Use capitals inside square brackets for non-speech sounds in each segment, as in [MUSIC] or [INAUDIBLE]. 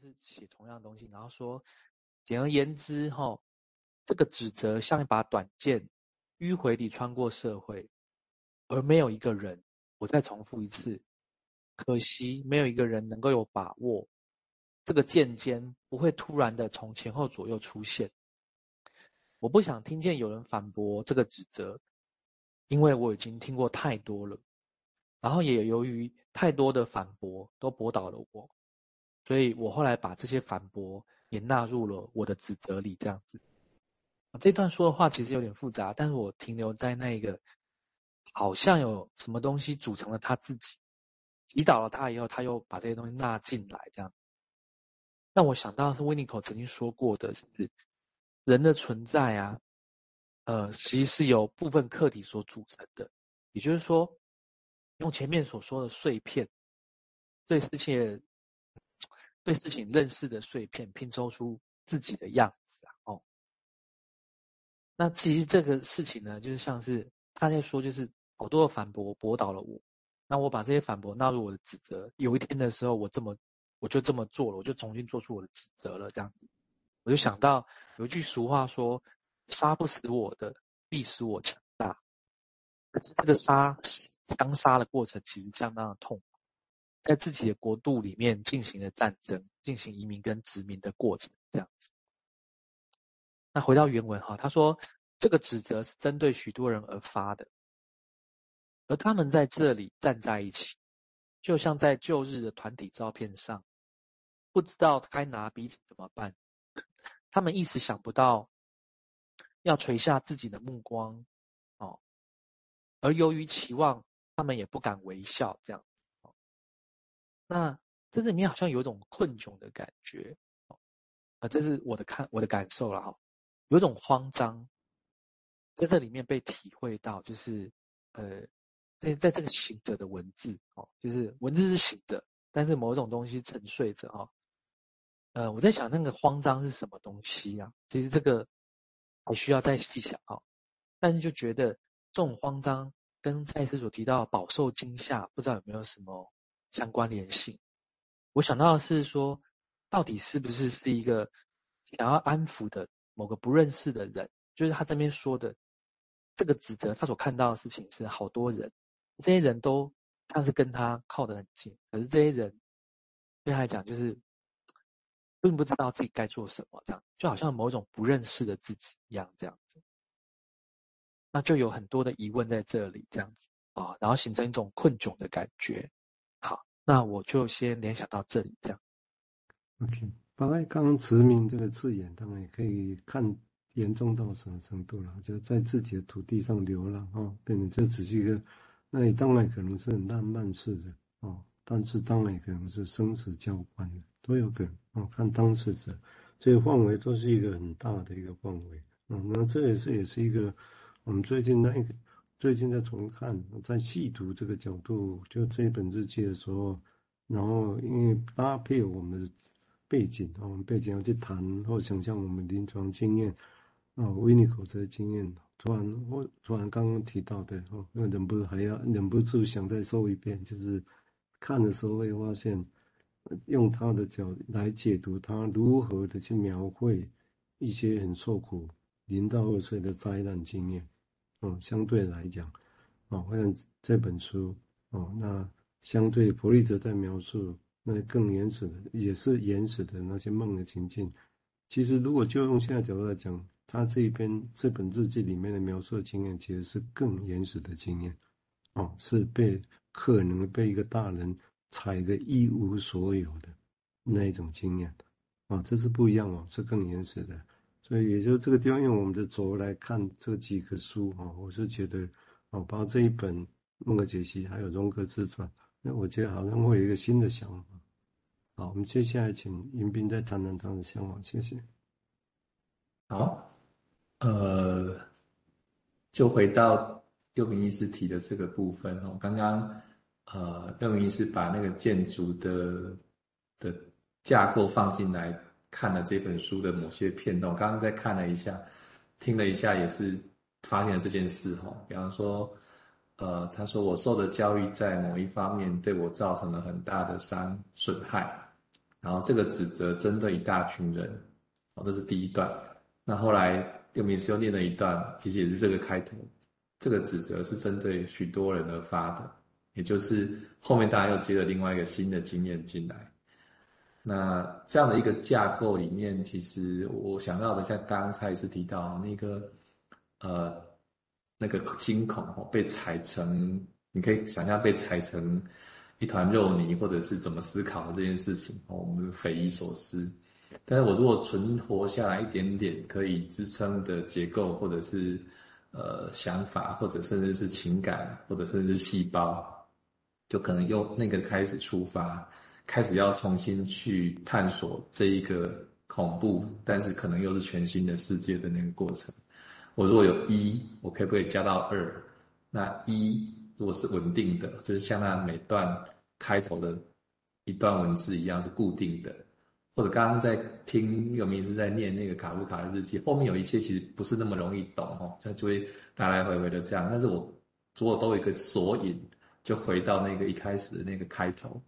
是写同样的东西，然后说，简而言之，哈，这个指责像一把短剑，迂回地穿过社会，而没有一个人，我再重复一次，可惜没有一个人能够有把握，这个剑尖不会突然的从前后左右出现。我不想听见有人反驳这个指责，因为我已经听过太多了，然后也由于太多的反驳都驳倒了我。所以我后来把这些反驳也纳入了我的指责里，这样子。这段说的话其实有点复杂，但是我停留在那一个，好像有什么东西组成了他自己，击倒了他以后，他又把这些东西纳进来，这样。让我想到是维尼口曾经说过的是，人的存在啊，呃，其实是由部分客体所组成的，也就是说，用前面所说的碎片，对世界。对事情认识的碎片拼凑出自己的样子啊，哦，那其实这个事情呢，就是像是他在说，就是好多的反驳驳倒了我，那我把这些反驳纳入我的指责，有一天的时候，我这么我就这么做了，我就重新做出我的指责了，这样子，我就想到有一句俗话说，杀不死我的，必使我强大，可是这个杀相杀的过程其实相当的痛。在自己的国度里面进行了战争，进行移民跟殖民的过程，这样子。那回到原文哈，他说这个指责是针对许多人而发的，而他们在这里站在一起，就像在旧日的团体照片上，不知道该拿彼此怎么办。他们一时想不到要垂下自己的目光，哦，而由于期望，他们也不敢微笑，这样。那在这里面好像有一种困窘的感觉，啊，这是我的看我的感受了哈，有一种慌张，在这里面被体会到，就是呃，在在这个醒着的文字哦，就是文字是醒着，但是某种东西沉睡着啊，呃，我在想那个慌张是什么东西啊？其实这个还需要再细想哈，但是就觉得这种慌张跟蔡司所提到饱受惊吓，不知道有没有什么。相关联性，我想到的是说，到底是不是是一个想要安抚的某个不认识的人？就是他这边说的这个指责，他所看到的事情是好多人，这些人都像是跟他靠得很近，可是这些人对他来讲就是并不知道自己该做什么，这样就好像某种不认识的自己一样，这样子，那就有很多的疑问在这里，这样子啊，然后形成一种困窘的感觉。那我就先联想到这里，这样。OK，大概刚刚殖民这个字眼，当然也可以看严重到什么程度了，就在自己的土地上流浪啊，变成这只是一个，那你当然可能是很浪漫式的哦，但是当然也可能是生死交关的，都有可能哦，看当事者，这个范围都是一个很大的一个范围，嗯，那这也是也是一个我们最近那一个。最近在重看，在细读这个角度，就这一本日记的时候，然后因为搭配我们的背景，我们背景要去谈或想象我们临床经验啊，维尼口这个经验，突然我突然刚刚提到的哦，那忍不住还要忍不住想再说一遍，就是看的时候会发现，用他的角来解读他如何的去描绘一些很受苦零到二岁的灾难经验。哦，相对来讲，哦，好像这本书，哦，那相对弗里泽在描述那更原始的，也是原始的那些梦的情境。其实，如果就用现在角度来讲，他这一篇这本日记里面的描述的经验，其实是更原始的经验，哦，是被可能被一个大人踩得一无所有的那一种经验，啊、哦，这是不一样哦，是更原始的。所以，也就这个地方，用我们的轴来看这几个书哈，我是觉得，哦，包括这一本《孟格解析》，还有荣格自传，那我觉得好像会有一个新的想法。好，我们接下来请迎宾再谈谈他的想法，谢谢。好，呃，就回到六平医师提的这个部分哦，刚刚呃，六平医师把那个建筑的的架构放进来。看了这本书的某些片段，我刚刚再看了一下，听了一下，也是发现了这件事哈。比方说，呃，他说我受的教育在某一方面对我造成了很大的伤损害，然后这个指责针对一大群人，哦，这是第一段。那后来六明师又念了一段，其实也是这个开头，这个指责是针对许多人而发的，也就是后面大家又接了另外一个新的经验进来。那这样的一个架构里面，其实我想到的，像刚刚蔡医师提到那个，呃，那个惊恐，被踩成，你可以想象被踩成一团肉泥，或者是怎么思考的这件事情，我们匪夷所思。但是我如果存活下来一点点可以支撑的结构，或者是呃想法，或者甚至是情感，或者甚至是细胞，就可能用那个开始出发。开始要重新去探索这一个恐怖，但是可能又是全新的世界的那个过程。我如果有一，我可不可以加到二？那一如果是稳定的，就是像那每段开头的一段文字一样是固定的。或者刚刚在听有名师在念那个卡夫卡的日记，后面有一些其实不是那么容易懂哦，它就会来来回回的这样。但是我如果都有一个索引，就回到那个一开始的那个开头。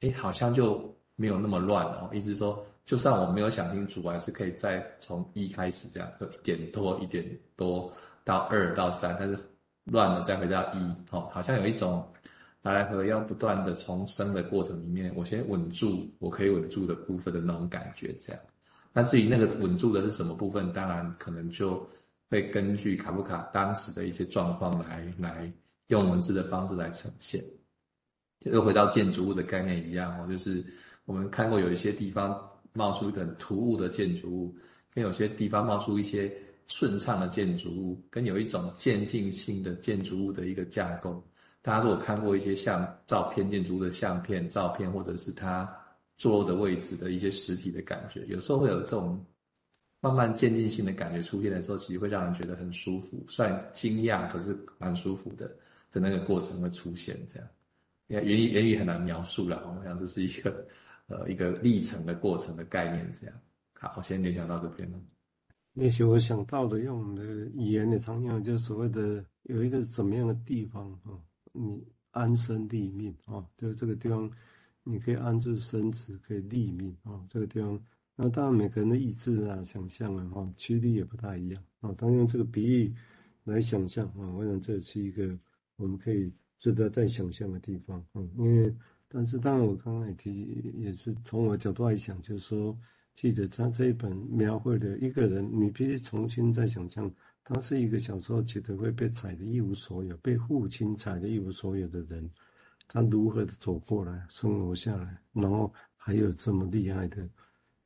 哎，好像就没有那么乱哦。意思说，就算我没有想清楚，我还是可以再从一开始这样，就一点多一点多到二到三，但是乱了再回到一哦，好像有一种来来回要不断的重生的过程里面，我先稳住我可以稳住的部分的那种感觉这样。那至于那个稳住的是什么部分，当然可能就会根据卡夫卡当时的一些状况来来用文字的方式来呈现。又回到建筑物的概念一样哦，就是我们看过有一些地方冒出很突兀的建筑物，跟有些地方冒出一些顺畅的建筑物，跟有一种渐进性的建筑物的一个架构。大家如果看过一些像照片建筑物的相片、照片，或者是它坐落的位置的一些实体的感觉，有时候会有这种慢慢渐进性的感觉出现的时候，其实会让人觉得很舒服，虽然惊讶，可是蛮舒服的的那个过程会出现这样。言语言语很难描述了，我想这是一个呃一个历程的过程的概念，这样。好，我先联想到这边了。也许我想到的用我们的语言的常用，就所谓的有一个怎么样的地方啊，你安身立命啊，就是这个地方你可以安住身子，可以立命啊，这个地方。那当然每个人的意志啊、想象啊、哈驱力也不大一样啊。当用这个比喻来想象啊，我想这是一个我们可以。值得再想象的地方，嗯，因为，但是当然我刚刚也提，也是从我角度来想，就是说，记得他这一本描绘的一个人，你必须重新再想象，他是一个小时候觉得会被踩得一无所有，被父亲踩得一无所有的人，他如何的走过来，生活下来，然后还有这么厉害的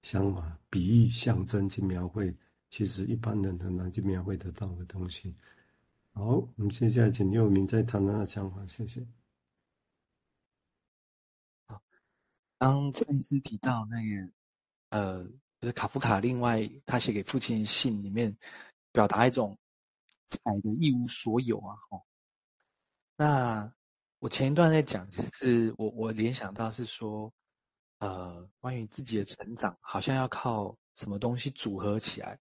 想法、比喻、象征去描绘，其实一般人很难去描绘得到的东西。好，我们接下来请佑明再谈他的想法，谢谢。好，刚蔡医师提到那个，呃，就是卡夫卡另外他写给父亲的信里面，表达一种踩的一无所有啊，吼。那我前一段在讲，就是我我联想到是说，呃，关于自己的成长，好像要靠什么东西组合起来，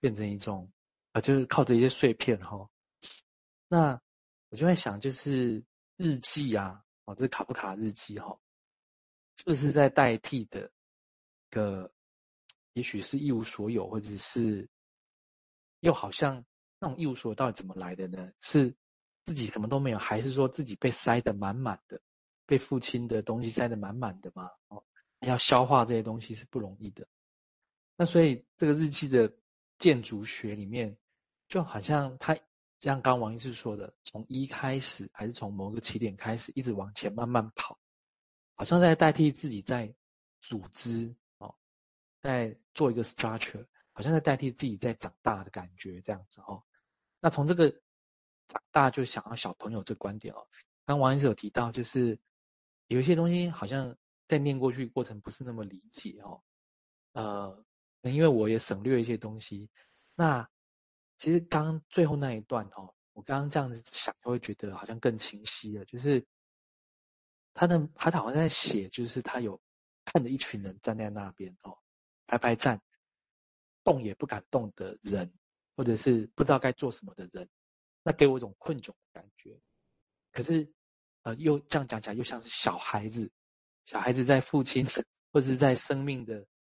变成一种，呃，就是靠着一些碎片，哈。那我就在想，就是日记啊，哦，这卡夫卡日记哈，是不是在代替的一个，也许是一无所有，或者是又好像那种一无所有到底怎么来的呢？是自己什么都没有，还是说自己被塞得满满的，被父亲的东西塞得满满的吗？哦，要消化这些东西是不容易的。那所以这个日记的建筑学里面，就好像它。像刚王医师说的，从一开始，还是从某个起点开始，一直往前慢慢跑，好像在代替自己在组织哦，在做一个 structure，好像在代替自己在长大的感觉这样子哦。那从这个长大就想要小朋友这观点哦，刚王医师有提到，就是有一些东西好像在念过去过程不是那么理解哦，呃，因为我也省略一些东西，那。其实刚最后那一段哦，我刚刚这样子想，就会觉得好像更清晰了。就是他的他好像在写，就是他有看着一群人站在那边哦，排排站，动也不敢动的人，或者是不知道该做什么的人，那给我一种困窘的感觉。可是呃，又这样讲起来，又像是小孩子，小孩子在父亲 [LAUGHS] 或者是在生命的